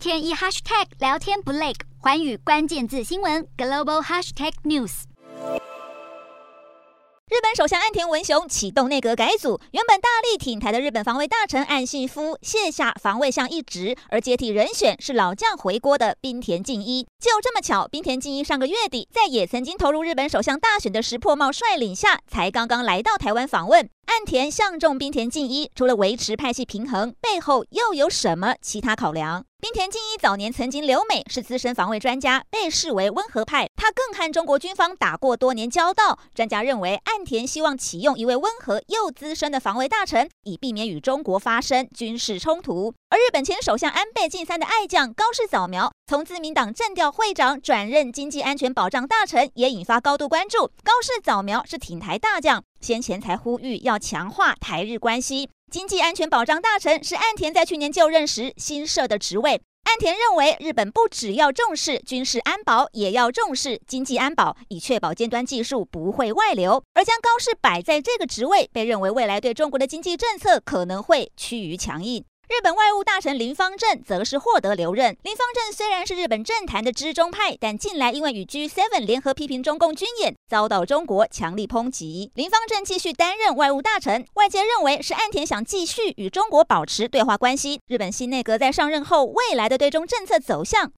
天一 hashtag 聊天不累，寰宇关键字新闻 global hashtag news。日本首相岸田文雄启动内阁改组，原本大力挺台的日本防卫大臣岸信夫卸下防卫相一职，而接替人选是老将回锅的滨田靖一。就这么巧，滨田靖一上个月底在也曾经投入日本首相大选的石破茂率领下，才刚刚来到台湾访问。岸田相中滨田靖一，除了维持派系平衡，背后又有什么其他考量？滨田靖一早年曾经留美，是资深防卫专家，被视为温和派。他更和中国军方打过多年交道。专家认为，岸田希望启用一位温和又资深的防卫大臣，以避免与中国发生军事冲突。日本前首相安倍晋三的爱将高市早苗，从自民党政调会长转任经济安全保障大臣，也引发高度关注。高市早苗是挺台大将，先前才呼吁要强化台日关系。经济安全保障大臣是岸田在去年就任时新设的职位。岸田认为，日本不只要重视军事安保，也要重视经济安保，以确保尖端技术不会外流。而将高市摆在这个职位，被认为未来对中国的经济政策可能会趋于强硬。日本外务大臣林方正则是获得留任。林方正虽然是日本政坛的支中派，但近来因为与 G7 联合批评中共军演，遭到中国强力抨击。林方正继续担任外务大臣，外界认为是岸田想继续与中国保持对话关系。日本新内阁在上任后，未来的对中政策走向